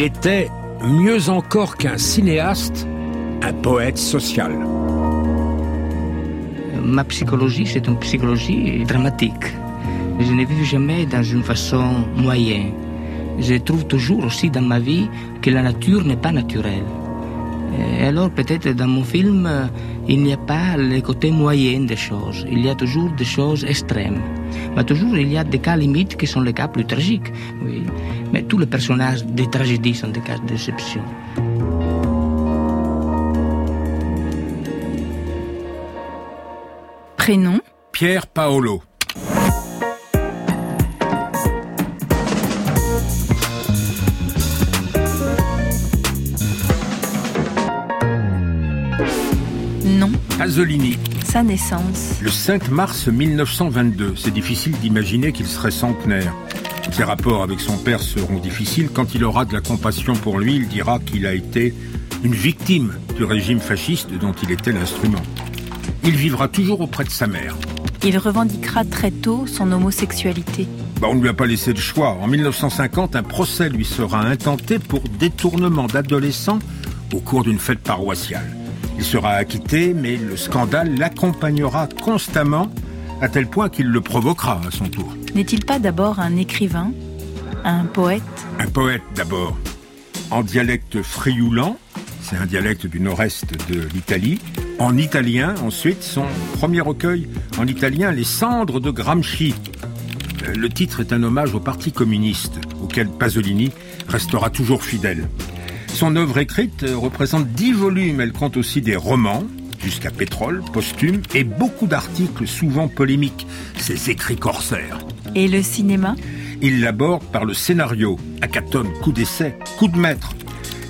Était, mieux encore qu'un cinéaste, un poète social. Ma psychologie, c'est une psychologie dramatique. Je ne vis jamais dans une façon moyenne. Je trouve toujours aussi dans ma vie que la nature n'est pas naturelle. Et alors peut-être dans mon film, il n'y a pas le côté moyen des choses. Il y a toujours des choses extrêmes. Mais toujours, il y a des cas limites qui sont les cas plus tragiques. Oui. Mais tous les personnages des tragédies sont des cas d'exception. Prénom? Pierre Paolo. Pasolini. Sa naissance Le 5 mars 1922. C'est difficile d'imaginer qu'il serait centenaire. Ses rapports avec son père seront difficiles. Quand il aura de la compassion pour lui, il dira qu'il a été une victime du régime fasciste dont il était l'instrument. Il vivra toujours auprès de sa mère. Il revendiquera très tôt son homosexualité. Bah, on ne lui a pas laissé le choix. En 1950, un procès lui sera intenté pour détournement d'adolescents au cours d'une fête paroissiale. Il sera acquitté, mais le scandale l'accompagnera constamment, à tel point qu'il le provoquera à son tour. N'est-il pas d'abord un écrivain Un poète? Un poète d'abord, en dialecte frioulant, c'est un dialecte du nord-est de l'Italie. En italien, ensuite, son premier recueil en italien, Les cendres de Gramsci. Euh, Le titre est un hommage au Parti communiste, auquel Pasolini restera toujours fidèle. Son œuvre écrite euh, représente dix volumes. Elle compte aussi des romans, jusqu'à Pétrole, posthume, et beaucoup d'articles souvent polémiques, ses écrits corsaires. Et le cinéma? Il l'aborde par le scénario. Hackathon, coup d'essai, coup de maître.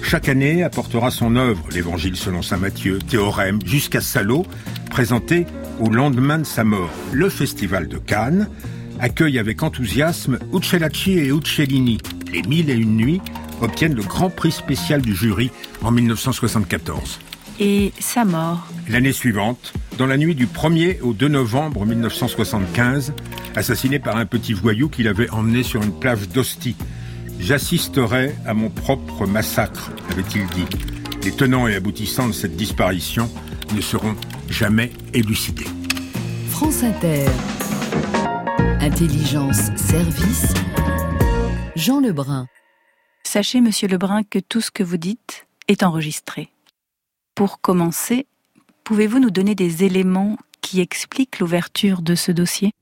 Chaque année apportera son œuvre, l'Évangile selon saint Matthieu, Théorème, jusqu'à Salo, présenté au lendemain de sa mort. Le Festival de Cannes accueille avec enthousiasme Uccellacci et Uccellini. Les Mille et une nuits obtiennent le grand prix spécial du jury en 1974. Et sa mort L'année suivante, dans la nuit du 1er au 2 novembre 1975, assassiné par un petit voyou qu'il avait emmené sur une plage d'Ostie. J'assisterai à mon propre massacre, avait-il dit. Les tenants et aboutissants de cette disparition ne seront jamais élucidés. France Inter. Intelligence, service. Jean Lebrun. Sachez, monsieur Lebrun, que tout ce que vous dites est enregistré. Pour commencer, pouvez-vous nous donner des éléments qui expliquent l'ouverture de ce dossier?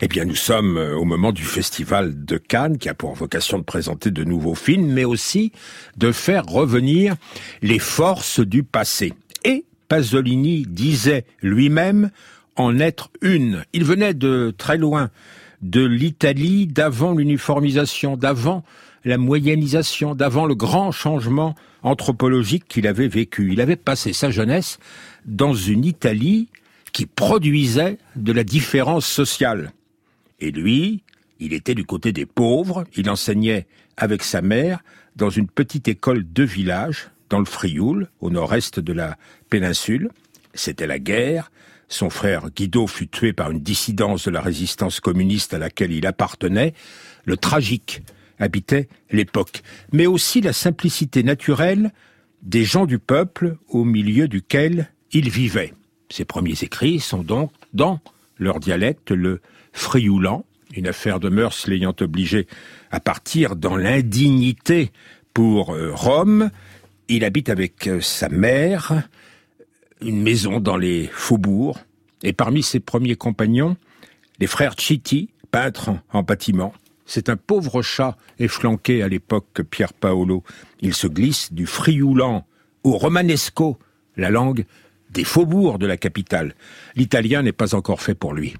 Eh bien, nous sommes euh, au moment du festival de Cannes qui a pour vocation de présenter de nouveaux films, mais aussi de faire revenir les forces du passé. Et Pasolini disait lui-même en être une. Il venait de très loin, de l'Italie d'avant l'uniformisation, d'avant la moyennisation, d'avant le grand changement anthropologique qu'il avait vécu. Il avait passé sa jeunesse dans une Italie qui produisait de la différence sociale. Et lui, il était du côté des pauvres, il enseignait avec sa mère dans une petite école de village, dans le Frioul, au nord-est de la péninsule. C'était la guerre, son frère Guido fut tué par une dissidence de la résistance communiste à laquelle il appartenait. Le tragique habitait l'époque, mais aussi la simplicité naturelle des gens du peuple au milieu duquel il vivait. Ses premiers écrits sont donc dans leur dialecte le frioulant, une affaire de mœurs l'ayant obligé à partir dans l'indignité pour euh, Rome. Il habite avec euh, sa mère une maison dans les faubourgs, et parmi ses premiers compagnons, les frères Chitti, peintres en bâtiment. C'est un pauvre chat efflanqué à l'époque Pierre Paolo. Il se glisse du frioulant au romanesco, la langue des faubourgs de la capitale. L'italien n'est pas encore fait pour lui.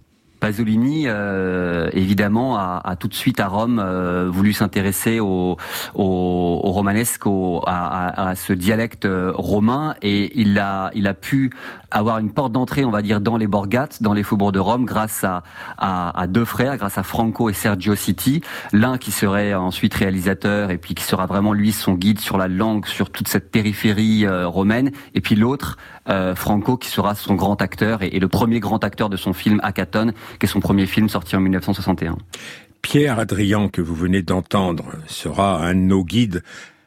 Pasolini, euh, évidemment, a, a, tout de suite à Rome euh, voulu s'intéresser au, au, au, romanesque, au, à, à, ce dialecte romain, et il a, il a pu avoir une porte d'entrée, on va dire, dans les borgates, dans les faubourgs de Rome, grâce à, à, deux frères, grâce à Franco et Sergio Citti, l'un qui serait ensuite réalisateur et puis qui sera vraiment lui son guide sur la langue, sur toute cette périphérie euh, romaine, et puis l'autre, euh, Franco, qui sera son grand acteur et, et, le premier grand acteur de son film Hackathon, qui est son premier film sorti en 1961. Pierre Adrian, que vous venez d'entendre, sera un de nos guides.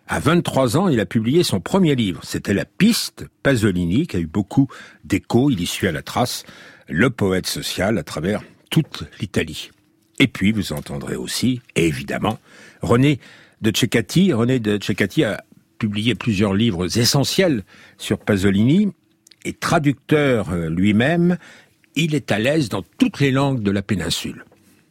À 23 ans, il a publié son premier livre. C'était La piste Pasolini, qui a eu beaucoup d'échos. Il y suit à la trace le poète social à travers toute l'Italie. Et puis, vous entendrez aussi, évidemment, René de Cecati. René de Cecati a publié plusieurs livres essentiels sur Pasolini et traducteur euh, lui-même, il est à l'aise dans toutes les langues de la péninsule.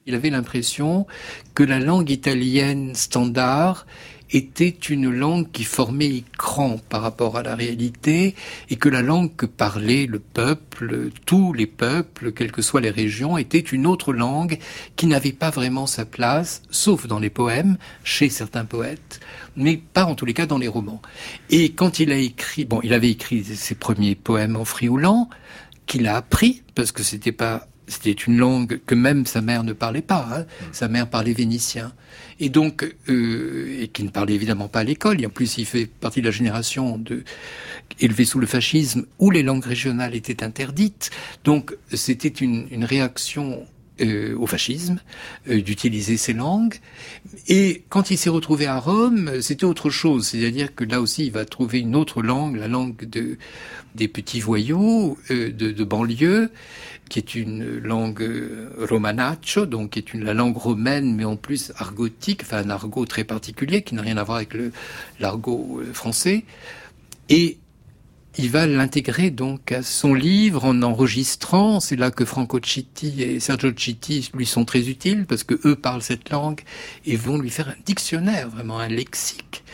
Il avait l'impression que la langue italienne standard était une langue qui formait écran par rapport à la réalité et que la langue que parlait le peuple, tous les peuples, quelles que soient les régions, était une autre langue qui n'avait pas vraiment sa place, sauf dans les poèmes, chez certains poètes, mais pas en tous les cas dans les romans. Et quand il a écrit, bon, il avait écrit ses premiers poèmes en frioulant, qu'il a appris, parce que c'était pas c'était une langue que même sa mère ne parlait pas. Hein. Sa mère parlait vénitien. Et donc, euh, et qui ne parlait évidemment pas à l'école. Et en plus, il fait partie de la génération de élevée sous le fascisme où les langues régionales étaient interdites. Donc, c'était une, une réaction euh, au fascisme, euh, d'utiliser ces langues. Et quand il s'est retrouvé à Rome, c'était autre chose. C'est-à-dire que là aussi, il va trouver une autre langue, la langue de, des petits voyous euh, de, de, banlieue, qui est une langue euh, romanaccio, donc qui est une, la langue romaine, mais en plus argotique, enfin un argot très particulier, qui n'a rien à voir avec l'argot français. Et il va l'intégrer donc à son livre en enregistrant. C'est là que Franco Citti et Sergio Citti lui sont très utiles parce que eux parlent cette langue et vont lui faire un dictionnaire, vraiment un lexique,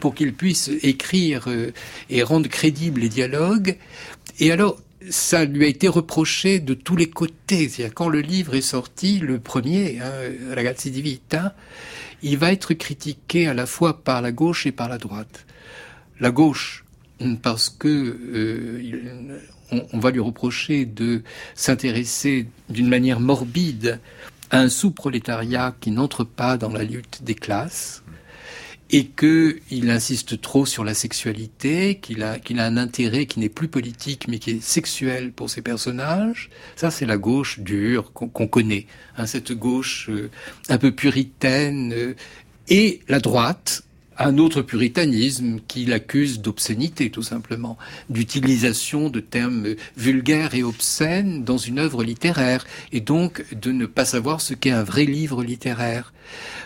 pour qu'il puisse écrire euh, et rendre crédibles les dialogues. Et alors, ça lui a été reproché de tous les côtés. C'est-à-dire quand le livre est sorti, le premier, hein, Ragazzi di Vita, il va être critiqué à la fois par la gauche et par la droite. La gauche parce que euh, on, va lui reprocher de s'intéresser d'une manière morbide à un sous-prolétariat qui n'entre pas dans la lutte des classes et qu'il insiste trop sur la sexualité, qu'il a, qu'il a un intérêt qui n'est plus politique mais qui est sexuel pour ses personnages. Ça, c'est la gauche dure qu'on connaît, hein, cette gauche euh, un peu puritaine. Euh, et la droite, un autre puritanisme qui l'accuse d'obscénité, tout simplement, d'utilisation de termes vulgaires et obscènes dans une œuvre littéraire, et donc de ne pas savoir ce qu'est un vrai livre littéraire.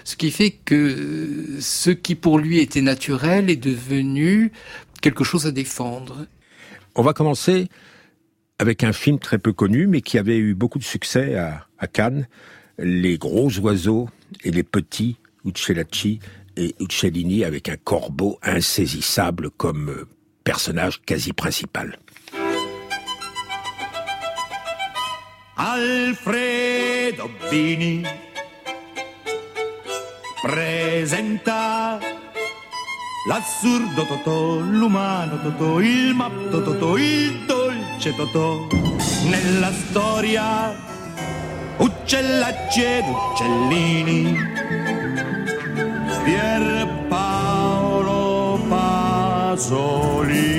Ce qui fait que ce qui pour lui était naturel est devenu quelque chose à défendre. On va commencer avec un film très peu connu, mais qui avait eu beaucoup de succès à, Cannes, Les gros oiseaux et les petits Uccelacci et Uccellini avec un corbeau insaisissable comme euh, personnage quasi principal. Alfredo Bini presenta l'assurdo Totò, l'umano Totò, il matto Totò, il dolce Totò. Nella storia uccellacci ed uccellini Paolo Pasolini.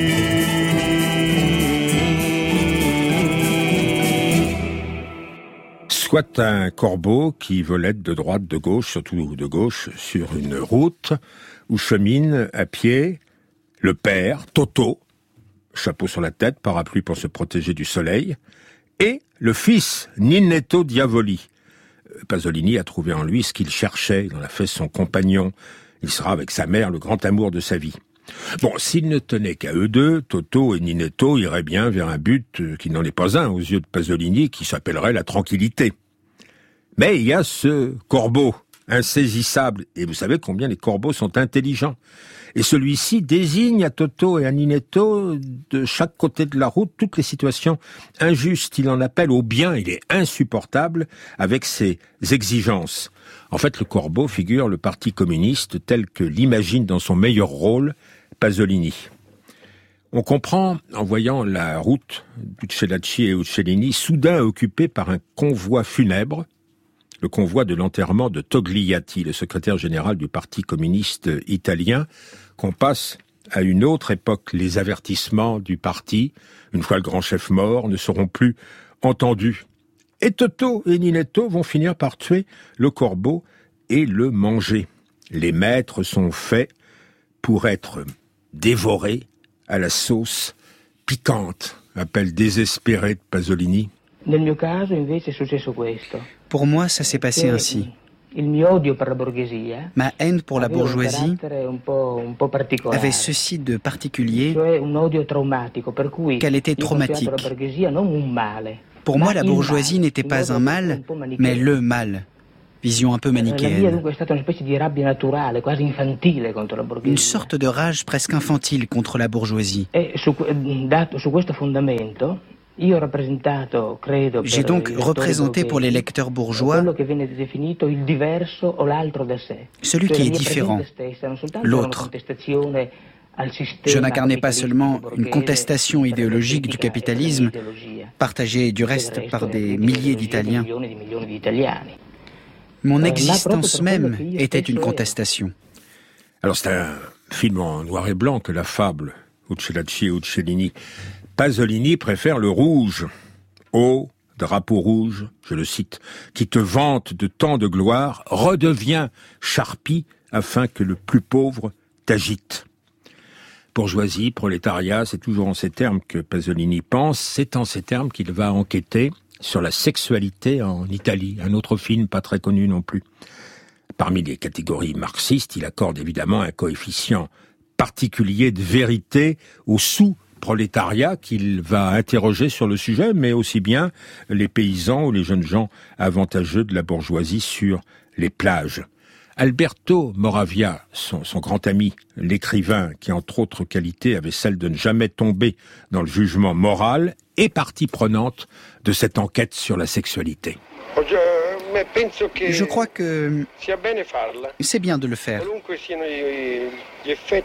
Soit un corbeau qui volette de droite, de gauche, surtout de gauche, sur une route où chemine à pied le père, Toto, chapeau sur la tête, parapluie pour se protéger du soleil, et le fils, Ninetto Diavoli, Pasolini a trouvé en lui ce qu'il cherchait, il en a fait son compagnon. Il sera avec sa mère le grand amour de sa vie. Bon, s'il ne tenait qu'à eux deux, Toto et Ninetto iraient bien vers un but euh, qui n'en est pas un aux yeux de Pasolini, qui s'appellerait la tranquillité. Mais il y a ce corbeau, insaisissable, et vous savez combien les corbeaux sont intelligents. Et celui-ci désigne à Toto et à Ninetto, de chaque côté de la route, toutes les situations injustes. Il en appelle au bien, il est insupportable avec ses exigences. En fait, le corbeau figure le Parti communiste tel que l'imagine dans son meilleur rôle Pasolini. On comprend, en voyant la route d'Uccellacci et Uccellini soudain occupée par un convoi funèbre, le convoi de l'enterrement de Togliatti, le secrétaire général du Parti communiste italien, qu'on passe à une autre époque. Les avertissements du parti, une fois le grand chef mort, ne seront plus entendus. Et Toto et Ninetto vont finir par tuer le corbeau et le manger. Les maîtres sont faits pour être dévorés à la sauce piquante, appelle désespéré de Pasolini. Pour moi, ça s'est passé ainsi. Ma haine pour la bourgeoisie avait ceci de particulier qu'elle était traumatique. Pour moi, la bourgeoisie n'était pas un mal, mais le mal. Vision un peu manichéenne. Une sorte de rage presque infantile contre la bourgeoisie. J'ai donc représenté pour les lecteurs bourgeois celui qui est différent, l'autre. Je n'incarnais pas seulement une contestation idéologique du capitalisme, partagée du reste par des milliers d'Italiens. Mon existence même était une contestation. Alors c'est un film en noir et blanc que la fable Uccellacci et Uccellini Pasolini préfère le rouge. Ô drapeau rouge, je le cite, qui te vante de tant de gloire, redevient charpie afin que le plus pauvre t'agite. Bourgeoisie, prolétariat, c'est toujours en ces termes que Pasolini pense, c'est en ces termes qu'il va enquêter sur la sexualité en Italie, un autre film pas très connu non plus. Parmi les catégories marxistes, il accorde évidemment un coefficient particulier de vérité au sous prolétariat qu'il va interroger sur le sujet, mais aussi bien les paysans ou les jeunes gens avantageux de la bourgeoisie sur les plages. Alberto Moravia, son, grand ami, l'écrivain qui entre autres qualités avait celle de ne jamais tomber dans le jugement moral, est partie prenante de cette enquête sur la sexualité. Je crois que c'est bien de le faire,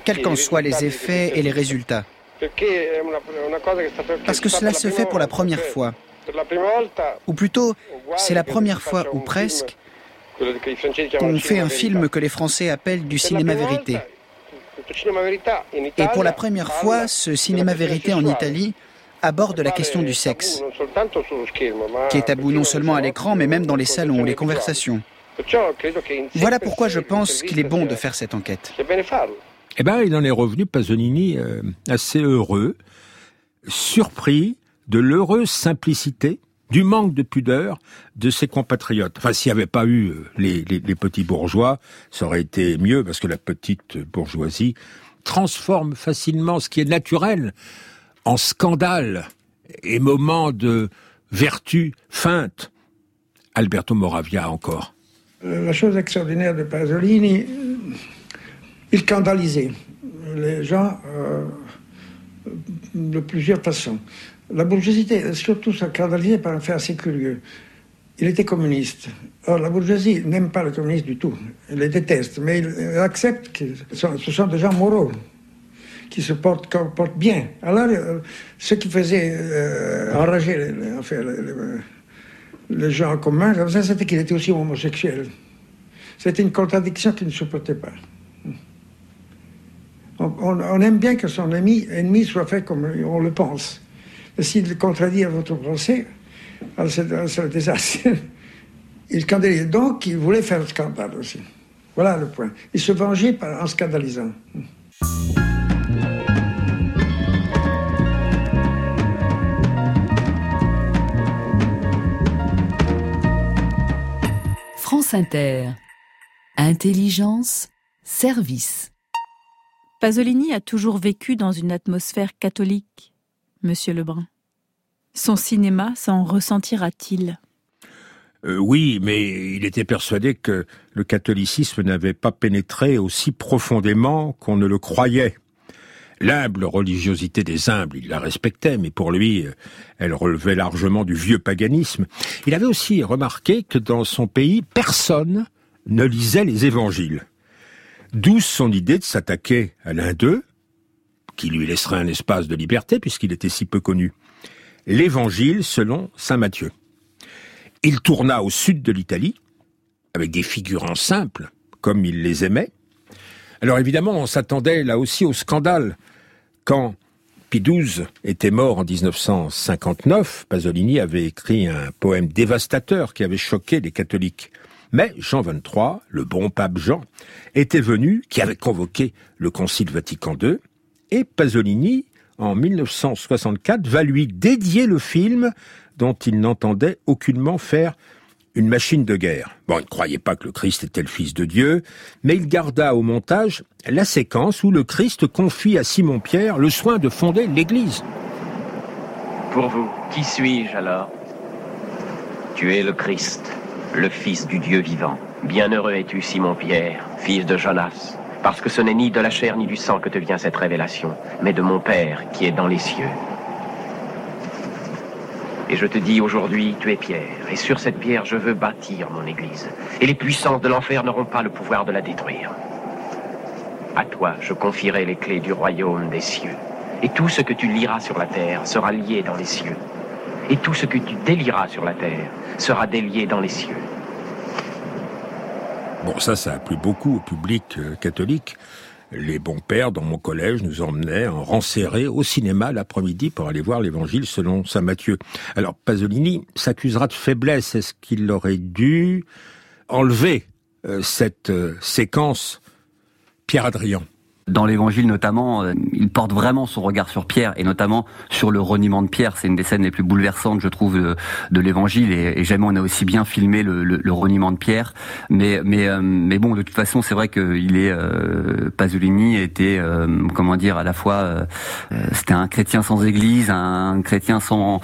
quels qu'en soient les effets et les résultats. Parce que cela se fait pour la première fois. Ou plutôt, c'est la première fois ou presque qu'on fait un film que les Français appellent du cinéma vérité. Et pour la première fois, ce cinéma vérité en Italie aborde la question du sexe, qui est tabou non seulement à l'écran, mais même dans les salons ou les conversations. Voilà pourquoi je pense qu'il est bon de faire cette enquête. Eh bien, il en est revenu, Pasolini, euh, assez heureux, surpris de l'heureuse simplicité, du manque de pudeur de ses compatriotes. Enfin, s'il n'y avait pas eu euh, les, les, petits bourgeois, ça aurait été mieux, parce que la petite bourgeoisie transforme facilement ce qui est naturel en scandale et moment de vertu feinte. Alberto Moravia encore. La chose extraordinaire de Pasolini, il scandalisait les gens euh, de plusieurs façons. La bourgeoisie surtout scandalisée par un fait assez curieux. Il était communiste. Or, la bourgeoisie n'aime pas le communiste du tout. Elle les déteste, mais il accepte que ce sont des gens moraux, qui se portent, bien. Alors, euh, ce qui faisait euh, enrager les, gens en commun, c'était qu'il était aussi homosexuel. C'était une contradiction qu'il ne supportait pas. On, aime bien que son ennemi soit fait comme on le pense. S'il contredit à votre pensée, c'est un désastre. Il scandalisait. Donc, il voulait faire un scandale aussi. Voilà le point. Il se vengeait en scandalisant. France Inter. Intelligence, service. Pasolini a toujours vécu dans une atmosphère catholique, monsieur Lebrun. Son cinéma s'en ressentira-t-il? Euh, oui, mais il était persuadé que le catholicisme n'avait pas pénétré aussi profondément qu'on ne le croyait. L'humble religiosité des humbles, il la respectait, mais pour lui, euh, elle relevait largement du vieux paganisme. Il avait aussi remarqué que dans son pays, personne ne lisait les évangiles. D'où son idée de s'attaquer à l'un d'eux, qui lui laisserait un espace de liberté puisqu'il était si peu connu. L'évangile selon saint Matthieu. Il tourna au sud de l'Italie, avec des figurants simples, comme il les aimait. Alors évidemment, on s'attendait là aussi au scandale. Quand XII était mort en 1959, Pasolini avait écrit un poème dévastateur qui avait choqué les catholiques. Mais Jean XXIII, le bon pape Jean, était venu, qui avait convoqué le Concile Vatican II, et Pasolini, en 1964, va lui dédier le film dont il n'entendait aucunement faire une machine de guerre. Bon, il ne croyait pas que le Christ était le Fils de Dieu, mais il garda au montage la séquence où le Christ confie à Simon-Pierre le soin de fonder l'Église. Pour vous, qui suis-je alors? Tu es le Christ, le Fils du Dieu vivant. Bienheureux es-tu, Simon-Pierre, fils de Jonas, parce que ce n'est ni de la chair ni du sang que te vient cette révélation, mais de mon Père qui est dans les cieux. Et je te dis aujourd'hui, tu es pierre, et sur cette pierre je veux bâtir mon Église, et les puissances de l'enfer n'auront pas le pouvoir de la détruire. À toi, je confierai les clés du royaume des cieux, et tout ce que tu liras sur la terre sera lié dans les cieux, et tout ce que tu délieras sur la terre sera délié dans les cieux. Bon, ça, ça a plu beaucoup au public euh, catholique les bons pères dans mon collège nous emmenaient en rang serré au cinéma l'après-midi pour aller voir l'évangile selon saint Matthieu. Alors Pasolini s'accusera de faiblesse. Est-ce qu'il aurait dû enlever euh, cette euh, séquence? Pierre Adrien dans l'évangile notamment, euh, il porte vraiment son regard sur Pierre et notamment sur le reniement de Pierre. C'est une des scènes les plus bouleversantes, je trouve, de, l'évangile et, jamais on a aussi bien filmé le, reniement de Pierre. Mais mais euh, mais bon, de toute façon, c'est vrai qu'il est euh, Pasolini était euh, comment dire à la fois c'était un chrétien sans église, un chrétien sans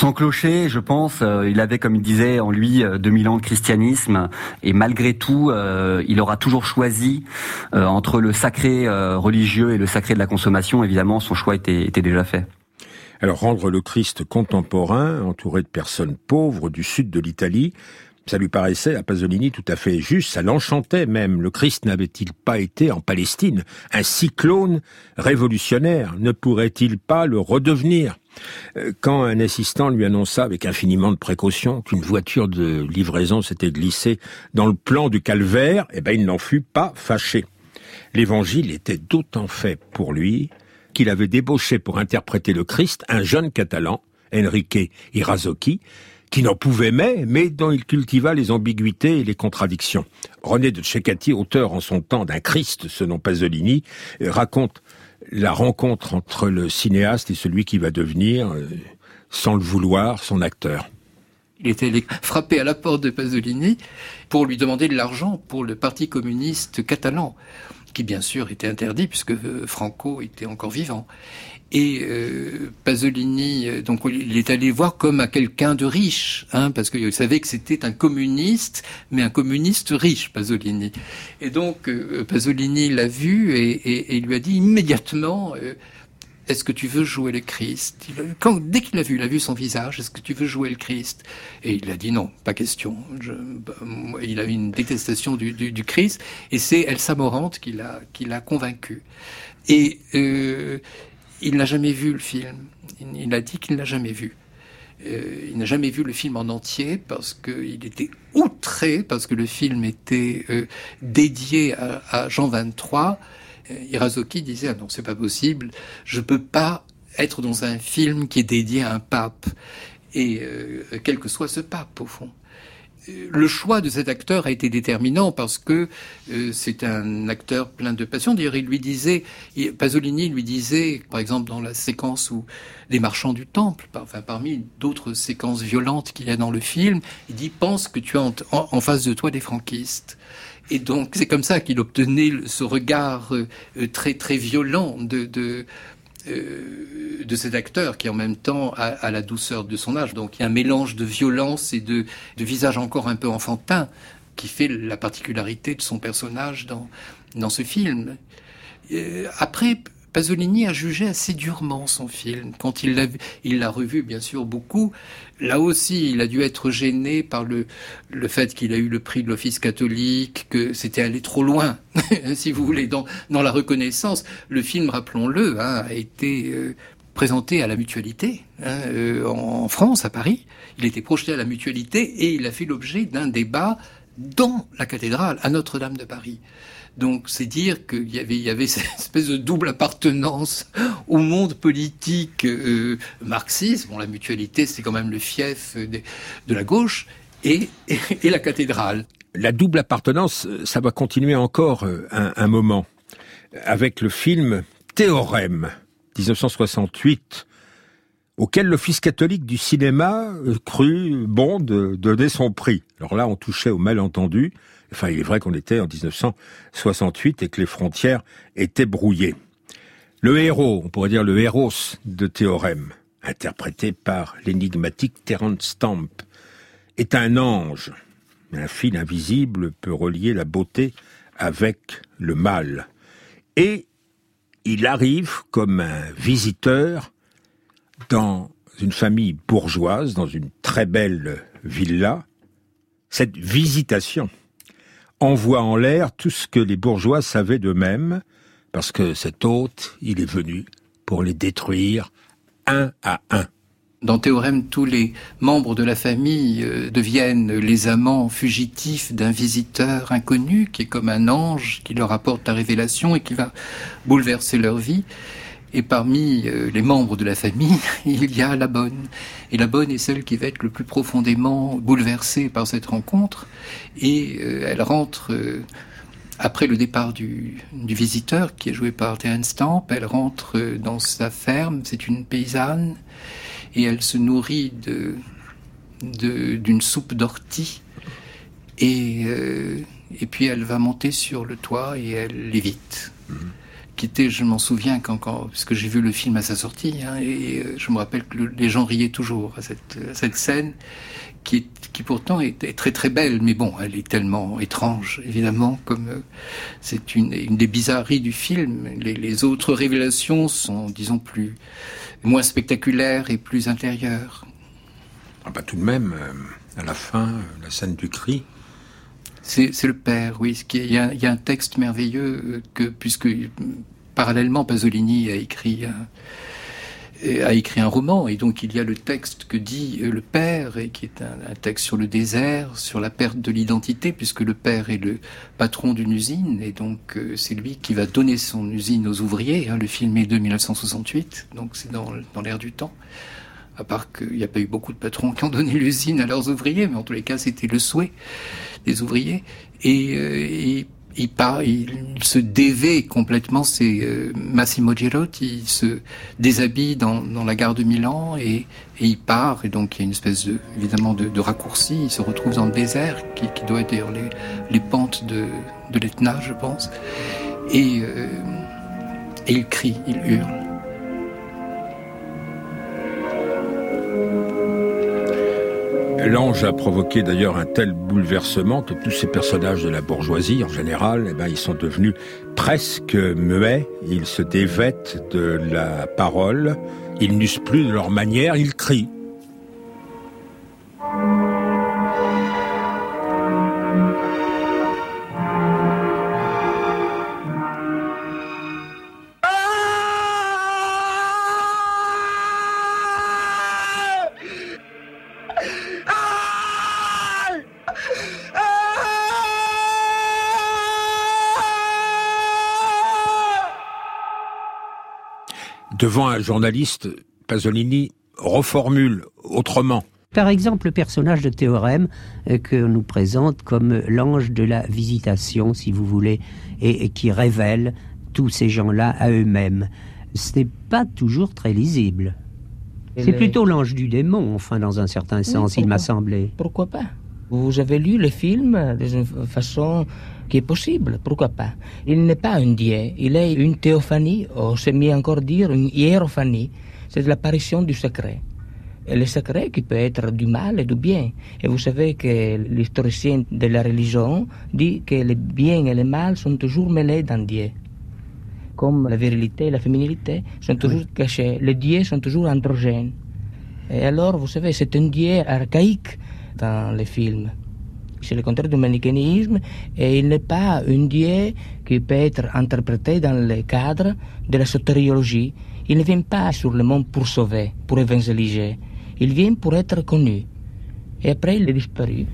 sans clocher, je pense, il avait, comme il disait, en lui 2000 ans de christianisme, et malgré tout, il aura toujours choisi entre le sacré euh, religieux et le sacré de la consommation, évidemment, son choix était, déjà fait. Alors rendre le Christ contemporain, entouré de personnes pauvres du sud de l'Italie, ça lui paraissait à Pasolini tout à fait juste, ça l'enchantait même. Le Christ n'avait-il pas été en Palestine un cyclone révolutionnaire? Ne pourrait-il pas le redevenir? euh, Quand un assistant lui annonça avec infiniment de précaution qu'une voiture de livraison s'était glissée dans le plan du calvaire, eh ben il n'en fut pas fâché. L'évangile était d'autant fait pour lui qu'il avait débauché pour interpréter le Christ un jeune catalan, Enrique Irazocchi, qui n'en pouvait mais, mais dont il cultiva les ambiguïtés et les contradictions. René de Cecatti, auteur en son temps d'un Christ selon Pasolini, raconte la rencontre entre le cinéaste et celui qui va devenir, euh, sans le vouloir, son acteur. Il était allé frapper à la porte de Pasolini pour lui demander de l'argent pour le Parti communiste catalan qui bien sûr était interdit puisque euh, Franco était encore vivant. Et euh, Pasolini, euh, donc il est allé voir comme à quelqu'un de riche, hein, parce qu'il savait que c'était un communiste, mais un communiste riche, Pasolini. Et donc Pasolini l'a vu et, et, lui a dit immédiatement est-ce que tu veux jouer le Christ? Quand, Dès qu'il a vu, il a vu son visage, est-ce que tu veux jouer le Christ? Et il a dit non, pas question. Je, bah, il a eu une détestation du, du, Christ, et c'est Elsa Morante qui l'a, qui l'a convaincu. Et euh, il n'a jamais vu le film. Il, a dit qu'il n'a jamais vu. Euh, il n'a jamais vu le film en entier parce qu'il était outré, parce que le film était euh, dédié à, Jean 23 Irazoki disait ah non c'est pas possible, je peux pas être dans un film qui est dédié à un pape et euh, quel que soit ce pape au fond. Le choix de cet acteur a été déterminant parce que euh, c'est un acteur plein de passion. D'ailleurs, il lui disait, Pasolini lui disait, par exemple dans la séquence où les marchands du temple, enfin parmi d'autres séquences violentes qu'il y a dans le film, il dit pense que tu as en face de toi des franquistes. Et donc c'est comme ça qu'il obtenait ce regard euh, très très violent de, de euh, de cet acteur qui en même temps a, la douceur de son âge. Donc il y a un mélange de violence et de, de visage encore un peu enfantin qui fait la particularité de son personnage dans, dans ce film. Euh, après, Pasolini a jugé assez durement son film. Quand il l'a, il revu, bien sûr, beaucoup. Là aussi, il a dû être gêné par le, le fait qu'il a eu le prix de l'Office catholique, que c'était allé trop loin, si vous voulez, dans, dans la reconnaissance. Le film, rappelons-le, hein, a été euh, présenté à la mutualité, hein, euh, en France, à Paris. Il était projeté à la mutualité et il a fait l'objet d'un débat dans la cathédrale, à Notre-Dame de Paris. Donc c'est dire qu'il y avait, cette espèce de double appartenance au monde politique euh, marxiste. Bon, la mutualité, c'est quand même le fief de, la gauche. et, la cathédrale. La double appartenance, ça va continuer encore un, un moment avec le film Théorème 1968 auquel l'Office catholique du cinéma euh, crut bon de donner son prix. Alors là, on touchait au malentendu. Enfin, il est vrai qu'on était en 1968 et que les frontières étaient brouillées. Le héros, on pourrait dire le héros de Théorème, interprété par l'énigmatique Terence Stamp, est un ange. Un fil invisible peut relier la beauté avec le mal. Et il arrive comme un visiteur dans une famille bourgeoise, dans une très belle villa, cette visitation envoie en l'air tout ce que les bourgeois savaient d'eux-mêmes, parce que cet hôte, il est venu pour les détruire un à un. Dans Théorème, tous les membres de la famille euh, deviennent les amants fugitifs d'un visiteur inconnu qui est comme un ange qui leur apporte la révélation et qui va bouleverser leur vie. Et parmi euh, les membres de la famille, il y a la bonne. Et la bonne est celle qui va être le plus profondément bouleversée par cette rencontre. Et euh, elle rentre, euh, après le départ du, visiteur, qui est joué par Terence Stamp, elle rentre dans sa ferme, c'est une paysanne, et elle se nourrit de d'une soupe d'ortie. Et, et puis elle va monter sur le toit et elle l'évite. Mhm qui je m'en souviens quand, quand, parce que j'ai vu le film à sa sortie, hein, et euh, je me rappelle que les gens riaient toujours à cette, scène, qui, qui pourtant est, très très belle, mais bon, elle est tellement étrange, évidemment, comme euh, c'est une, des bizarreries du film. Les, autres révélations sont, disons, plus moins spectaculaires et plus intérieures. Ah tout de même, euh, à la fin, la scène du cri. C'est le père, oui. Il y, a, un texte merveilleux que, puisque parallèlement, Pasolini a écrit un, a écrit un roman, et donc il y a le texte que dit le père, et qui est un, texte sur le désert, sur la perte de l'identité, puisque le père est le patron d'une usine, et donc euh, c'est lui qui va donner son usine aux ouvriers. Hein, le film est de 1968, donc c'est dans, dans l'air du temps. À part qu'il n'y a pas eu beaucoup de patrons qui ont donné l'usine à leurs ouvriers, mais en tous les cas, c'était le souhait des ouvriers. Et, euh, il, part, il, se dévait complètement. C'est euh, Massimo Girotti, il se déshabille dans, dans, la gare de Milan et, et, il part. Et donc il y a une espèce de, évidemment de, de raccourci. Il se retrouve dans le désert, qui, qui doit être les, les, pentes de, de l'Etna, je pense. Et, euh, et il crie, il hurle. L'ange a provoqué d'ailleurs un tel bouleversement que tous ces personnages de la bourgeoisie, en général, eh ben, ils sont devenus presque muets, ils se dévêtent de la parole, ils n'usent plus de leur manière, ils crient. Devant un journaliste, Pasolini reformule autrement. Par exemple, le personnage de Théorème euh, que nous présente comme l'ange de la visitation, si vous voulez, et, qui révèle tous ces gens-là à eux-mêmes. Ce n'est pas toujours très lisible. C'est plutôt l'ange du démon, enfin, dans un certain sens, il m'a semblé. Pourquoi pas? Vous avez lu le film d'une façon qui est possible, pourquoi pas. Il n'est pas un dieu, il est une théophanie, ou c'est mieux encore dire une hiérophanie. C'est l'apparition du secret. Et le secret qui peut être du mal et du bien. Et vous savez que l'historicien de la religion dit que le bien et le mal sont toujours mêlés dans Dieu. Comme la virilité et la féminité sont toujours cachés. Les dieux sont toujours androgènes. Et alors, vous savez, c'est un dieu archaïque dans les films. C'est le contraire du manichéisme et il n'est pas un Dieu qui peut être interprété dans le cadre de la sotériologie. Il ne vient pas sur le monde pour sauver, pour évangéliser. Il vient pour être connu. Et après, il est disparu.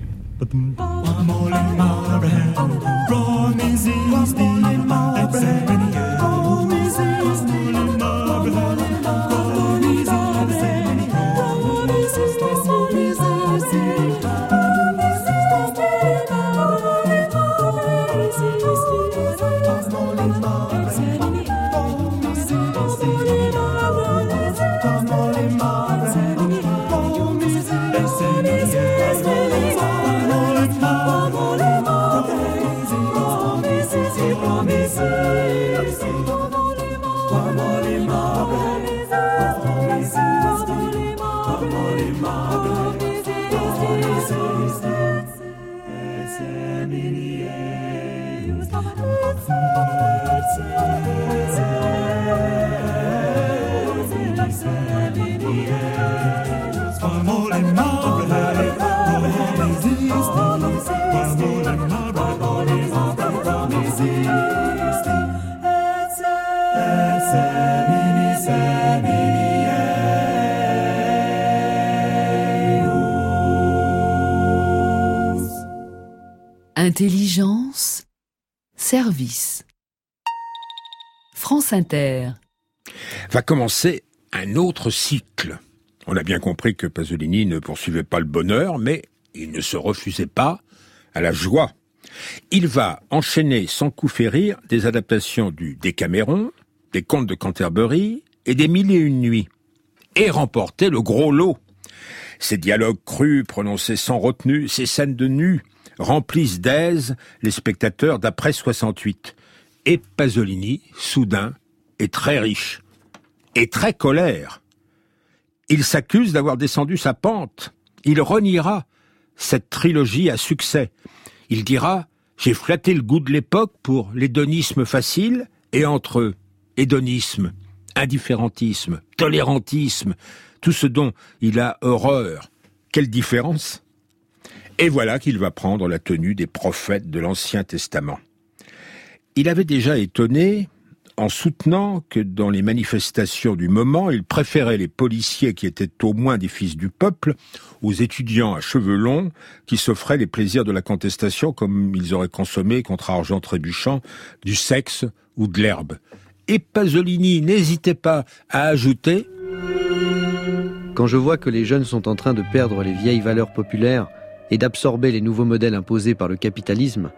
Va commencer un autre cycle. On a bien compris que Pasolini ne poursuivait pas le bonheur, mais il ne se refusait pas à la joie. Il va enchaîner sans coup férir des adaptations du Décaméron, des Contes de Canterbury et des Mille et une nuits, et remporter le gros lot. Ces dialogues crus, prononcés sans retenue, ces scènes de nus, remplissent d'aise les spectateurs d'après 68. Et Pasolini, soudain, est très riche et très colère. Il s'accuse d'avoir descendu sa pente. Il reniera cette trilogie à succès. Il dira J'ai flatté le goût de l'époque pour l'hédonisme facile et entre eux, hédonisme, indifférentisme, tolérantisme, tout ce dont il a horreur. Quelle différence et voilà qu'il va prendre la tenue des prophètes de l'Ancien Testament. Il avait déjà étonné en soutenant que dans les manifestations du moment, il préférait les policiers qui étaient au moins des fils du peuple aux étudiants à cheveux longs qui s'offraient les plaisirs de la contestation comme ils auraient consommé contre argent trébuchant du sexe ou de l'herbe. Et Pasolini n'hésitait pas à ajouter Quand je vois que les jeunes sont en train de perdre les vieilles valeurs populaires et d'absorber les nouveaux modèles imposés par le capitalisme,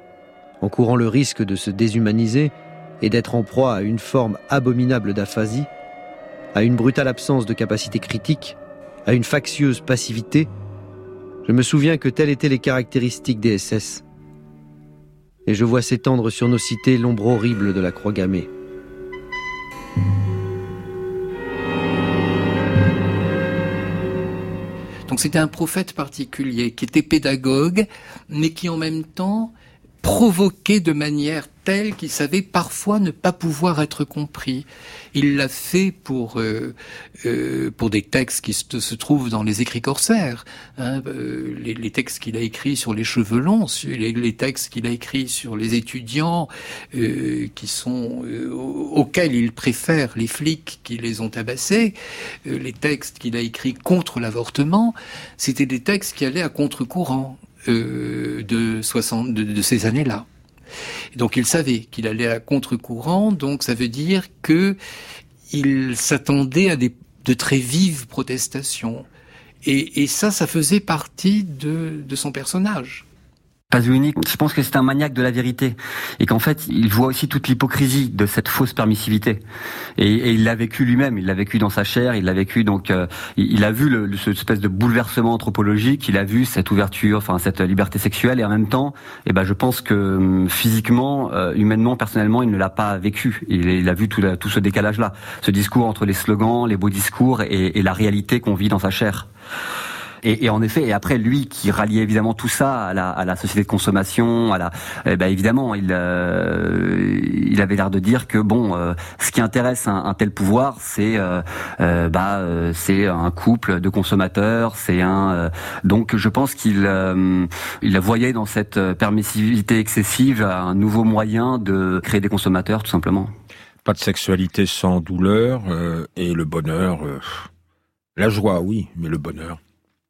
en courant le risque de se déshumaniser et d'être en proie à une forme abominable d'aphasie, à une brutale absence de capacité critique, à une factieuse passivité, je me souviens que telles étaient les caractéristiques des SS. Et je vois s'étendre sur nos cités l'ombre horrible de la croix gammée. Donc c'était un prophète particulier qui était pédagogue, mais qui en même temps provoquait de manière telle qu'il savait parfois ne pas pouvoir être compris. Il l'a fait pour euh, euh, pour des textes qui se, trouvent dans les écrits corsaires, hein, euh, les, les, textes qu'il a écrits sur les cheveux longs, les, les textes qu'il a écrits sur les étudiants euh, qui sont euh, auxquels il préfère les flics qui les ont tabassés, euh, les textes qu'il a écrits contre l'avortement, c'était des textes qui allaient à contre-courant. Euh, de, 60, de, de ces années-là. Donc il savait qu'il allait à contre-courant, donc ça veut dire que il s'attendait à des, de très vives protestations. Et, ça, ça faisait partie de son personnage. Pasolini, je pense que c'est un maniaque de la vérité. Et qu'en fait, il voit aussi toute l'hypocrisie de cette fausse permissivité. Et, et il l'a vécu lui-même, il l'a vécu dans sa chair, il l'a vécu donc, euh, il, a vu le, le, cette espèce de bouleversement anthropologique, il a vu cette ouverture, enfin cette liberté sexuelle. Et en même temps, eh ben, je pense que hum, physiquement, euh, humainement, personnellement, il ne l'a pas vécu. Il, il, a vu tout, tout ce décalage-là, ce discours entre les slogans, les beaux discours et, et la réalité qu'on vit dans sa chair. Et, en effet, et après lui qui ralliait évidemment tout ça à la, société de consommation, à la, eh ben évidemment, il, euh, il avait l'air de dire que bon, euh, ce qui intéresse un, tel pouvoir, c'est euh bah c'est un couple de consommateurs, c'est un donc je pense qu'il il voyait dans cette permissivité excessive un nouveau moyen de créer des consommateurs tout simplement. Pas de sexualité sans douleur et le bonheur. La joie, oui, mais le bonheur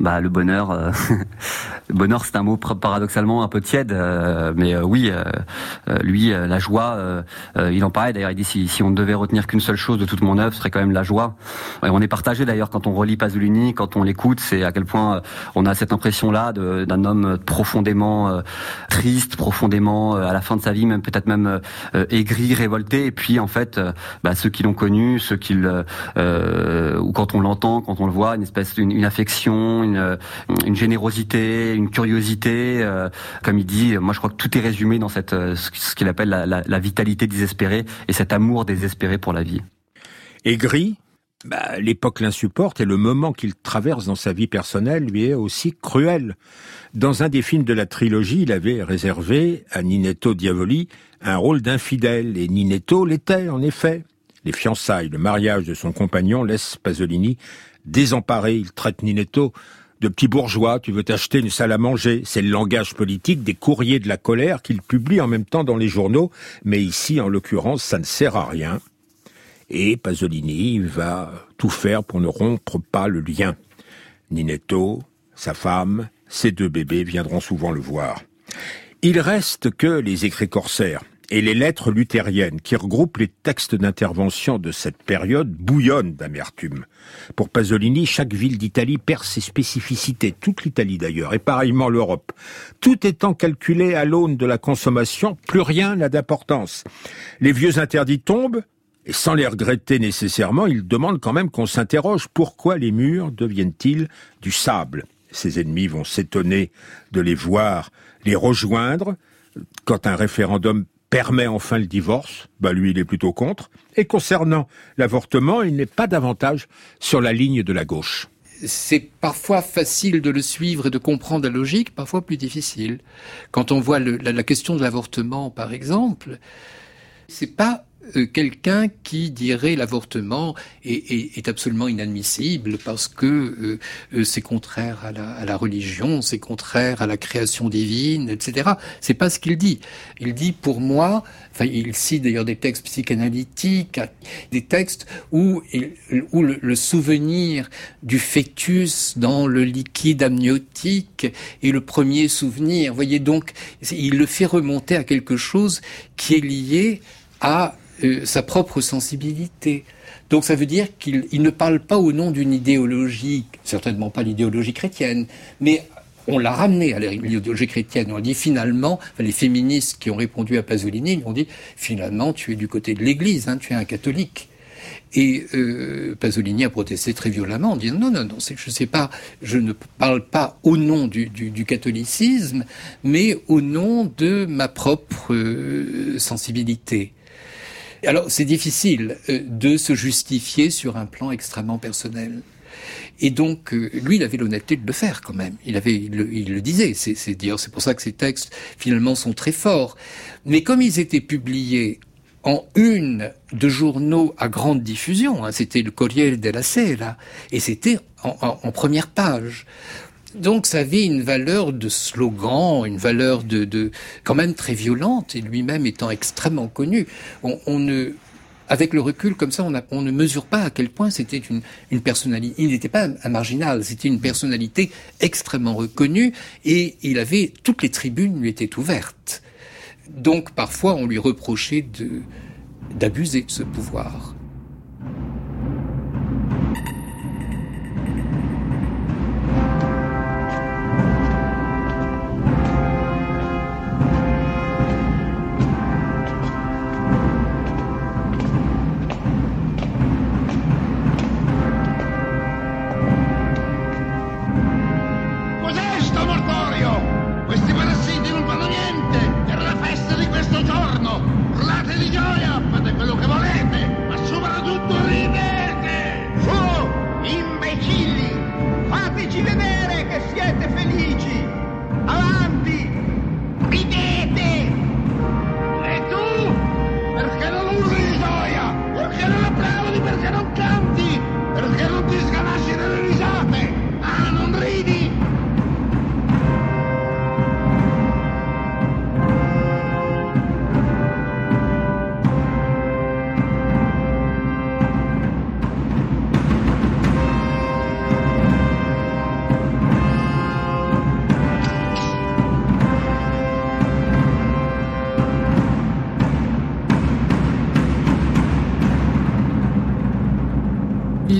bah, le bonheur, euh, bonheur, c'est un mot paradoxalement un peu tiède, euh, mais euh, oui, lui, la joie, il en parlait d'ailleurs. Il dit si, on devait retenir qu'une seule chose de toute mon œuvre, ce serait quand même la joie. On est partagé d'ailleurs quand on relit Pasolini, quand on l'écoute, c'est à quel point on a cette impression-là d'un homme profondément triste, profondément à la fin de sa vie, même peut-être même aigri, révolté. Et puis en fait, bah, ceux qui l'ont connu, ceux qui, ou quand on l'entend, quand on le voit, une espèce, une, affection une générosité, une curiosité. comme il dit, moi je crois que tout est résumé dans cette ce qu'il appelle la vitalité désespérée et cet amour désespéré pour la vie. Et gris, bah, l'époque l'insupporte et le moment qu'il traverse dans sa vie personnelle lui est aussi cruel. Dans un des films de la trilogie, il avait réservé à Ninetto Diavoli un rôle d'infidèle, et Ninetto l'était, en effet. Les fiançailles, le mariage de son compagnon laissent Pasolini désemparé. Il traite Ninetto de petit bourgeois, tu veux t'acheter une salle à manger. C'est le langage politique des courriers de la colère qu'il publie en même temps dans les journaux, mais ici, en l'occurrence, ça ne sert à rien. Et Pasolini va tout faire pour ne rompre pas le lien. Ninetto, sa femme, ses deux bébés viendront souvent le voir. Il reste que les écrits corsaires et les lettres luthériennes qui regroupent les textes d'intervention de cette période bouillonnent d'amertume. Pour Pasolini, chaque ville d'Italie perd ses spécificités, toute l'Italie d'ailleurs, et pareillement l'Europe. Tout étant calculé à l'aune de la consommation, plus rien n'a d'importance. Les vieux interdits tombent, et sans les regretter nécessairement, il demande quand même qu'on s'interroge pourquoi les murs deviennent-ils du sable ses ennemis vont s'étonner de les voir les rejoindre. Quand un référendum permet enfin le divorce, bah lui il est plutôt contre. Et concernant l'avortement, il n'est pas davantage sur la ligne de la gauche. C'est parfois facile de le suivre et de comprendre la logique, parfois plus difficile. Quand on voit la, la question de l'avortement, par exemple, c'est pas euh, quelqu'un qui dirait l'avortement est, absolument inadmissible parce que euh, euh, c'est contraire à la, religion, c'est contraire à la création divine, etc. C'est pas ce qu'il dit. Il dit pour moi, enfin il cite d'ailleurs des textes psychanalytiques, des textes où, où le, souvenir du fœtus dans le liquide amniotique est le premier souvenir. Voyez donc, il le fait remonter à quelque chose qui est lié à euh, sa propre sensibilité. Donc ça veut dire qu'il ne parle pas au nom d'une idéologie, certainement pas l'idéologie chrétienne, mais on l'a ramené à l'idéologie chrétienne. On dit finalement, les féministes qui ont répondu à Pasolini, ils ont dit finalement tu es du côté de l'Église, hein, tu es un catholique. Et euh, Pasolini a protesté très violemment en disant non, non, non, je sais pas, je ne parle pas au nom du, du, catholicisme, mais au nom de ma propre euh, sensibilité. Alors c'est difficile euh, de se justifier sur un plan extrêmement personnel. Et donc, euh, lui, il avait l'honnêteté de le faire quand même. Il avait, il le, disait. C'est c'est pour ça que ces textes finalement sont très forts. Mais comme ils étaient publiés en une de journaux à grande diffusion, hein, c'était le Corriere della Sera, et c'était en, première page. Donc ça avait une valeur de slogan, une valeur de, de quand même très violente, et lui-même étant extrêmement connu. On, on, ne, avec le recul comme ça, on, a, on ne mesure pas à quel point c'était une, une personnalité. Il n'était pas un marginal, c'était une personnalité extrêmement reconnue, et il avait toutes les tribunes lui étaient ouvertes. Donc parfois on lui reprochait de d'abuser de ce pouvoir.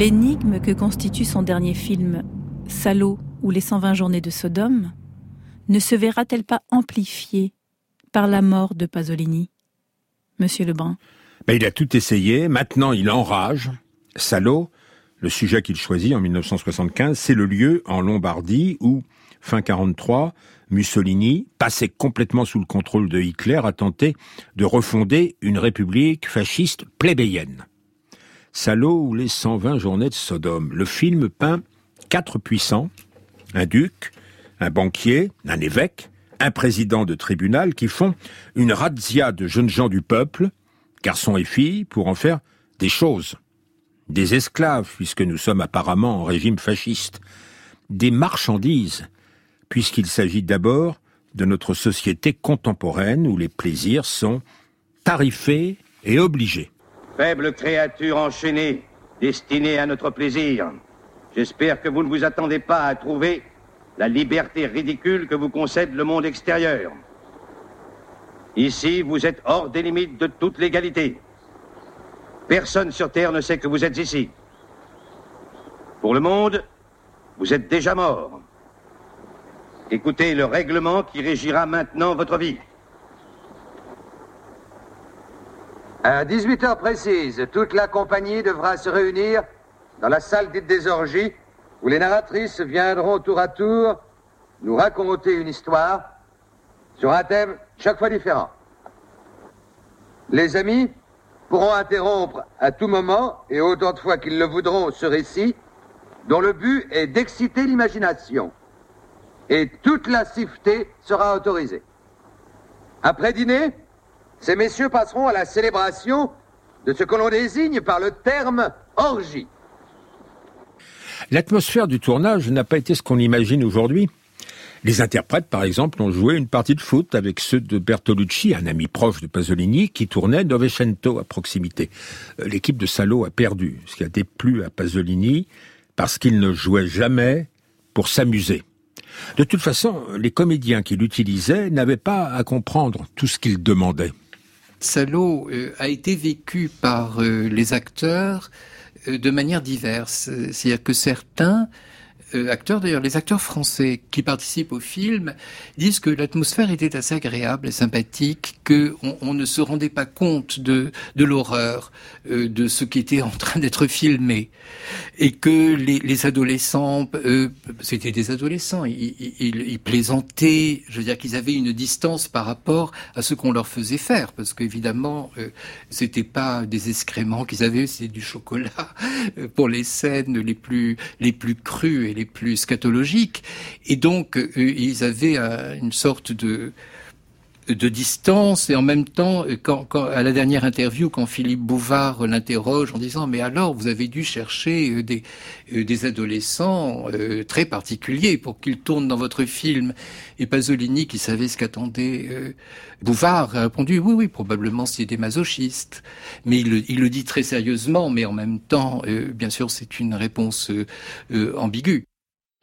L'énigme que constitue son dernier film, Salaud ou les 120 journées de Sodome, ne se verra-t-elle pas amplifiée par la mort de Pasolini Monsieur Lebrun? Ben, Il a tout essayé, maintenant il enrage. Salaud, le sujet qu'il choisit en 1975, c'est le lieu en Lombardie où Fin 43, Mussolini, passé complètement sous le contrôle de Hitler, a tenté de refonder une république fasciste plébéienne. Salaud ou les 120 journées de Sodome. Le film peint quatre puissants, un duc, un banquier, un évêque, un président de tribunal qui font une razzia de jeunes gens du peuple, garçons et filles, pour en faire des choses. Des esclaves, puisque nous sommes apparemment en régime fasciste. Des marchandises, puisqu'il s'agit d'abord de notre société contemporaine où les plaisirs sont tarifés et obligés. Faible créature enchaînée, destinée à notre plaisir, j'espère que vous ne vous attendez pas à trouver la liberté ridicule que vous concède le monde extérieur. Ici, vous êtes hors des limites de toute légalité. Personne sur Terre ne sait que vous êtes ici. Pour le monde, vous êtes déjà mort. Écoutez le règlement qui régira maintenant votre vie. À 18 heures précises, toute la compagnie devra se réunir dans la salle dite des orgies, où les narratrices viendront tour à tour nous raconter une histoire sur un thème chaque fois différent. Les amis pourront interrompre à tout moment et autant de fois qu'ils le voudront ce récit, dont le but est d'exciter l'imagination et toute la siffeté sera autorisée. Après dîner, ces messieurs passeront à la célébration de ce que l'on désigne par le terme orgie. L'atmosphère du tournage n'a pas été ce qu'on imagine aujourd'hui. Les interprètes, par exemple, ont joué une partie de foot avec ceux de Bertolucci, un ami proche de Pasolini, qui tournait Novecento à proximité. Euh, l'équipe de Salo a perdu, ce qui a déplu à Pasolini, parce qu'il ne jouait jamais pour s'amuser. De toute façon, les comédiens qu'il utilisait n'avaient pas à comprendre tout ce qu'il demandait. Salo euh, a été vécu par euh, les acteurs euh, de manière diverse. C'est-à-dire que certains acteurs, d'ailleurs les acteurs français qui participent au film, disent que l'atmosphère était assez agréable et sympathique, que on, ne se rendait pas compte de, l'horreur, euh, de ce qui était en train d'être filmé, et que les, les adolescents, euh, c'était des adolescents, ils, plaisantaient, je veux dire qu'ils avaient une distance par rapport à ce qu'on leur faisait faire, parce qu'évidemment, euh, c'était pas des excréments qu'ils avaient, c'était du chocolat pour les scènes les plus les plus crues et les plus scatologiques. Et donc, euh, ils avaient euh, une sorte de de distance et en même temps, quand, à la dernière interview, quand Philippe Bouvard l'interroge en disant mais alors vous avez dû chercher euh, des, des adolescents très particuliers pour qu'ils tournent dans votre film et Pasolini qui savait ce qu'attendait Bouvard a répondu oui oui probablement c'est des masochistes mais il le, dit très sérieusement mais en même temps bien sûr c'est une réponse ambiguë.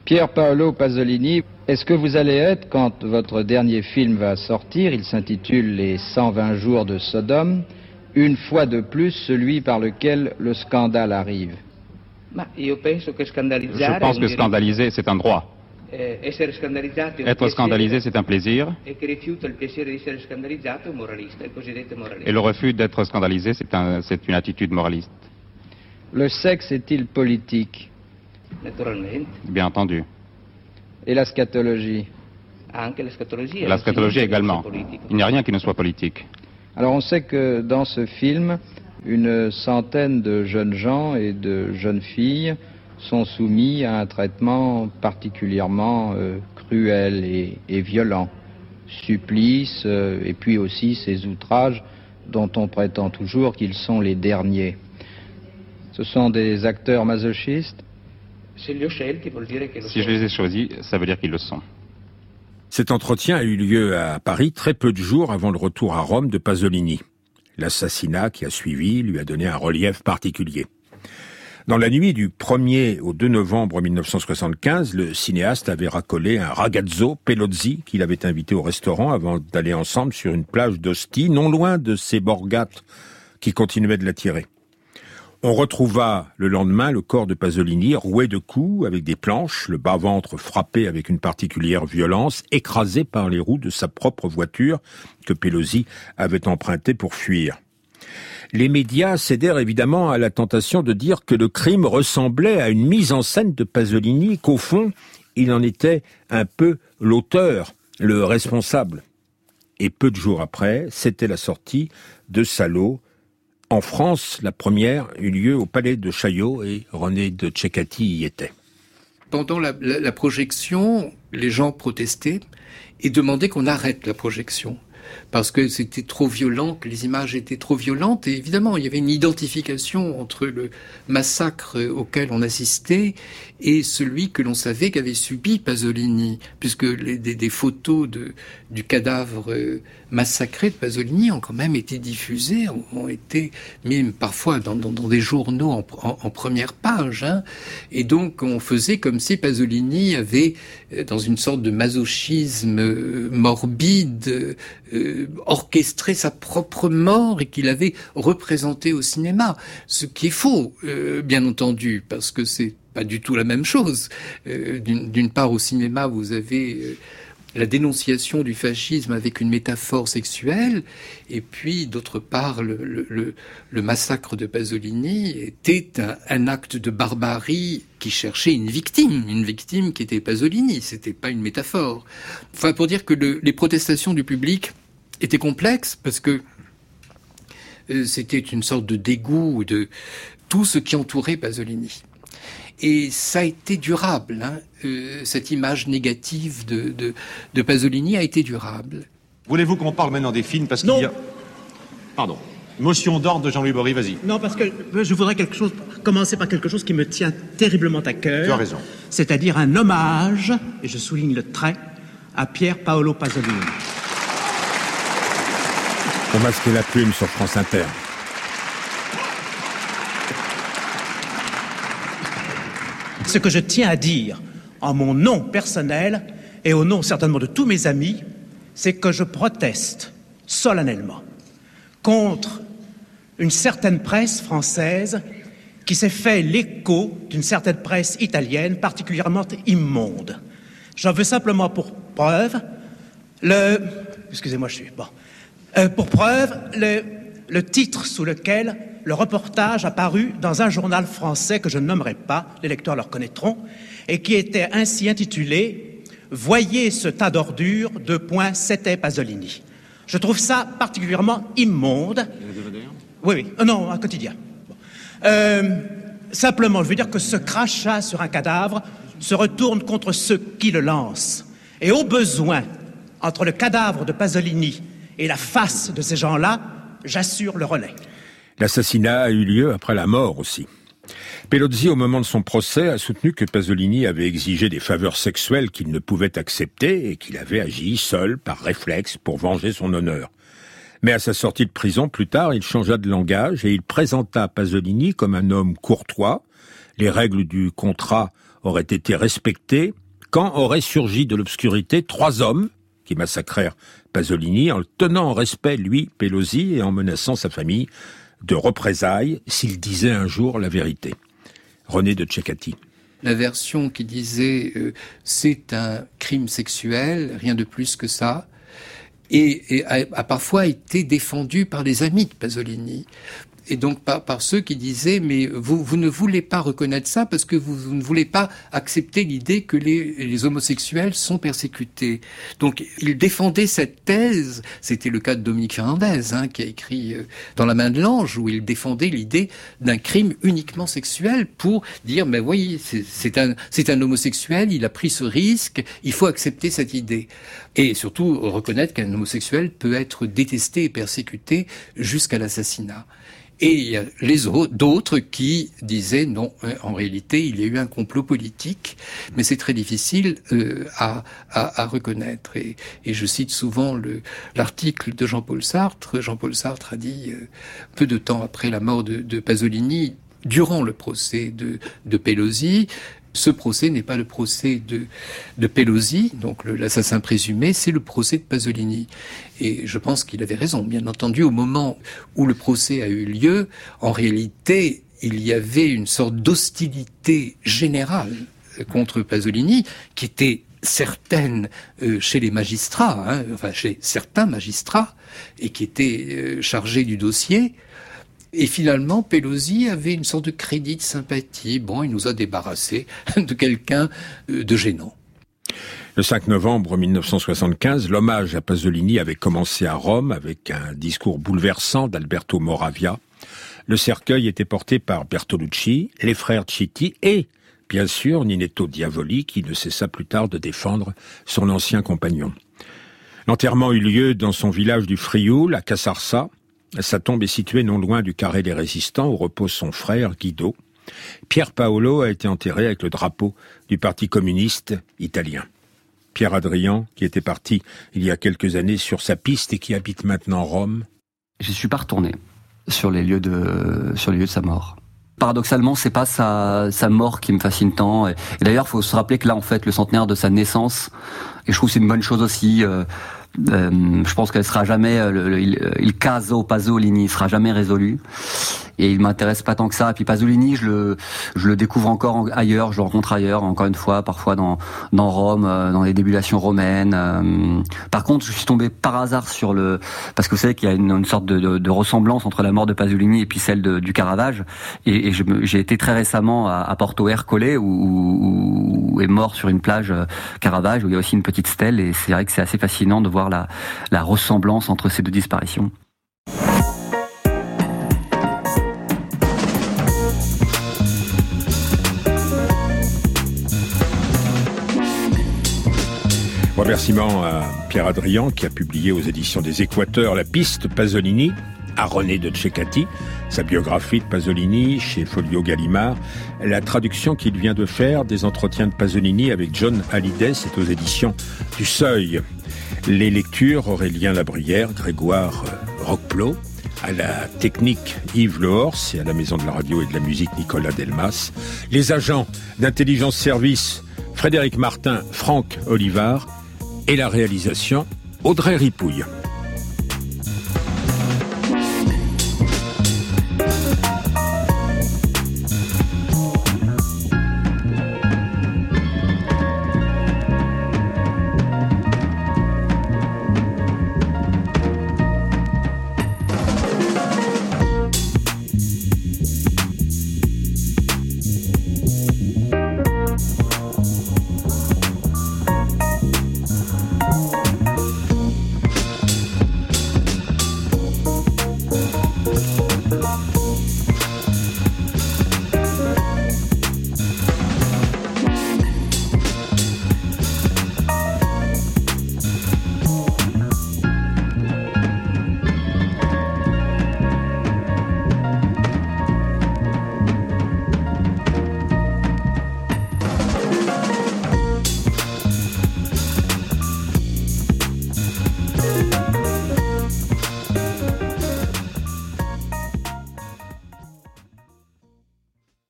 Pierre Paolo Pasolini, est-ce que vous allez être, quand votre dernier film va sortir, il s'intitule Les 120 jours de Sodome, une fois de plus celui par lequel le scandale arrive? Je pense que scandaliser, c'est un droit. Eh, être scandalisé, c'est un plaisir. Et le refus d'être scandalisé, c'est une attitude moraliste. Le sexe est-il politique? Bien entendu. Et la scatologie? La scatologie également. Il n'y a rien qui ne soit politique. Alors on sait que dans ce film, une centaine de jeunes gens et de jeunes filles sont soumis à un traitement particulièrement euh, cruel et, violent. Supplices euh, et puis aussi ces outrages dont on prétend toujours qu'ils sont les derniers. Ce sont des acteurs masochistes si je les ai choisis, ça veut dire qu'ils le sont. Cet entretien a eu lieu à Paris très peu de jours avant le retour à Rome de Pasolini. L'assassinat qui a suivi lui a donné un relief particulier. Dans la nuit du 1er au 2 novembre 1975, le cinéaste avait racolé un ragazzo Pelozzi qu'il avait invité au restaurant avant d'aller ensemble sur une plage d'Ostie, non loin de ces borgates qui continuaient de l'attirer. On retrouva le lendemain le corps de Pasolini roué de coups avec des planches, le bas-ventre frappé avec une particulière violence, écrasé par les roues de sa propre voiture que Pelosi avait empruntée pour fuir. Les médias cédèrent évidemment à la tentation de dire que le crime ressemblait à une mise en scène de Pasolini, qu'au fond, il en était un peu l'auteur, le responsable. Et peu de jours après, c'était la sortie de Salo. En France, la première eut lieu au palais de Chaillot et René de Tchekati y était. Pendant la, projection, les gens protestaient et demandaient qu'on arrête la projection parce que c'était trop violent, que les images étaient trop violentes. Et évidemment, il y avait une identification entre le massacre auquel on assistait et celui que l'on savait qu'avait subi Pasolini, puisque les, des, photos de, du cadavre massacré de Pasolini ont quand même été diffusées, ont, été même parfois dans, des journaux en, première page. Hein. Et donc on faisait comme si Pasolini avait, euh, dans une sorte de masochisme euh, morbide, euh, orchestré sa propre mort et qu'il avait représenté au cinéma. Ce qui est faux, bien entendu, parce que c'est pas du tout la même chose. Euh, d'une part, au cinéma, vous avez euh, la dénonciation du fascisme avec une métaphore sexuelle, et puis d'autre part, le, massacre de Pasolini était un, acte de barbarie qui cherchait une victime, une victime qui était Pasolini, c'était pas une métaphore. Enfin, pour dire que les protestations du public étaient complexes, parce que euh, c'était une sorte de dégoût de tout ce qui entourait Pasolini. Et ça a été durable. Hein. Euh, cette image négative de, de, de, Pasolini a été durable. Voulez-vous qu'on parle maintenant des films parce qu'il y a... Pardon. Motion d'ordre de Jean-Louis Bory, vas-y. Non, parce que je voudrais quelque chose, commencer par quelque chose qui me tient terriblement à cœur. Tu as raison. C'est-à-dire un hommage, et je souligne le trait, à Pierre Paolo Pasolini. On masquer la plume sur France Inter. Ce que je tiens à dire en mon nom personnel et au nom certainement de tous mes amis, c'est que je proteste solennellement contre une certaine presse française qui s'est fait l'écho d'une certaine presse italienne particulièrement immonde. J'en veux simplement pour preuve le... Excusez-moi, je suis... Bon. Euh, pour preuve, le, le titre sous lequel le reportage apparu dans un journal français que je ne nommerai pas, les lecteurs le reconnaîtront, et qui était ainsi intitulé Voyez ce tas d'ordures, deux points, c'était Pasolini. Je trouve ça particulièrement immonde. Oui, oui, euh, non, un quotidien. Euh, simplement, je veux dire que ce crachat sur un cadavre se retourne contre ceux qui le lancent. Et au besoin, entre le cadavre de Pasolini et la face de ces gens-là, j'assure le relais. L'assassinat a eu lieu après la mort aussi. Pelozzi, au moment de son procès, a soutenu que Pasolini avait exigé des faveurs sexuelles qu'il ne pouvait accepter et qu'il avait agi seul, par réflexe, pour venger son honneur. Mais à sa sortie de prison, plus tard, il changea de langage et il présenta Pasolini comme un homme courtois. Les règles du contrat auraient été respectées quand auraient surgi de l'obscurité trois hommes qui massacrèrent Pasolini en le tenant en respect, lui, Pelosi, et en menaçant sa famille de représailles s'il disait un jour la vérité. René de Tchekati. La version qui disait euh, c'est un crime sexuel, rien de plus que ça, et, a, a, parfois été défendue par les amis de Pasolini. Et donc par, par, ceux qui disaient mais vous, vous ne voulez pas reconnaître ça parce que vous, vous ne voulez pas accepter l'idée que les, les, homosexuels sont persécutés. Donc il défendait cette thèse, c'était le cas de Dominique Fernandez hein, qui a écrit euh, dans La main de l'ange où il défendait l'idée d'un crime uniquement sexuel pour dire mais voyez c'est un c'est un homosexuel, il a pris ce risque, il faut accepter cette idée et surtout reconnaître qu'un homosexuel peut être détesté et persécuté jusqu'à l'assassinat. Et il y a d'autres qui disaient non, euh, en réalité, il y a eu un complot politique, mais c'est très difficile euh, à, à, à, reconnaître. Et, et, je cite souvent le, l'article de Jean-Paul Sartre. Jean-Paul Sartre a dit, euh, peu de temps après la mort de, de Pasolini, durant le procès de, de Pelosi, ce procès n'est pas le procès de, Pelosi, donc l'assassin présumé, c'est le procès de Pasolini. Et je pense qu'il avait raison. Bien entendu, au moment où le procès a eu lieu, en réalité, il y avait une sorte d'hostilité générale contre Pasolini qui était certaine euh, chez les magistrats, hein, enfin chez certains magistrats, et qui étaient euh, du dossier, et finalement, Pelosi avait une sorte de crédit de sympathie. Bon, il nous a débarrassé de quelqu'un euh, de gênant. Le 5 novembre 1975, l'hommage à Pasolini avait commencé à Rome avec un discours bouleversant d'Alberto Moravia. Le cercueil était porté par Bertolucci, les frères Citti et, bien sûr, Ninetto Diavoli qui ne cessa plus tard de défendre son ancien compagnon. L'enterrement eut lieu dans son village du Frioul, à Cassarsa. Sa tombe est située non loin du carré des résistants où repose son frère Guido. Pierre Paolo a été enterré avec le drapeau du Parti communiste italien. Pierre Adrian, qui était parti il y a quelques années sur sa piste et qui habite maintenant Rome Je suis pas retourné sur les lieux de, sur les lieux de sa mort. Paradoxalement, c'est pas sa, sa mort qui me fascine tant. Et, d'ailleurs, il faut se rappeler que là, en fait, le centenaire de sa naissance, et je trouve c'est une bonne chose aussi. Euh, je pense qu'elle sera jamais, euh, le, il, il caso Pasolini sera jamais résolu et il m'intéresse pas tant que ça. Et puis Pasolini, je le, je le découvre encore ailleurs, je le rencontre ailleurs, encore une fois, parfois dans, dans Rome, euh, dans les débulations romaines. Euh. Par contre, je suis tombé par hasard sur le, parce que vous savez qu'il y a une, sorte de, de, de, ressemblance entre la mort de Pasolini et puis celle de, du Caravage. Et, et j'ai été très récemment à, à Porto Ercole où, où, où, est mort sur une plage euh, Caravage où il y a aussi une petite stèle. Et c'est vrai que c'est assez fascinant de voir la, la ressemblance entre ces deux disparitions. Remerciements à Pierre Adrian qui a publié aux éditions des Équateurs La piste Pasolini à René de Cecati, sa biographie de Pasolini chez Folio Gallimard, la traduction qu'il vient de faire des entretiens de Pasolini avec John Hallyday, c'est aux éditions du Seuil. Les lectures Aurélien Labrière, Grégoire Roqueplot, à la technique Yves Lehors et à la maison de la radio et de la musique Nicolas Delmas, les agents d'intelligence service Frédéric Martin, Franck Olivard, et la réalisation Audrey Ripouille.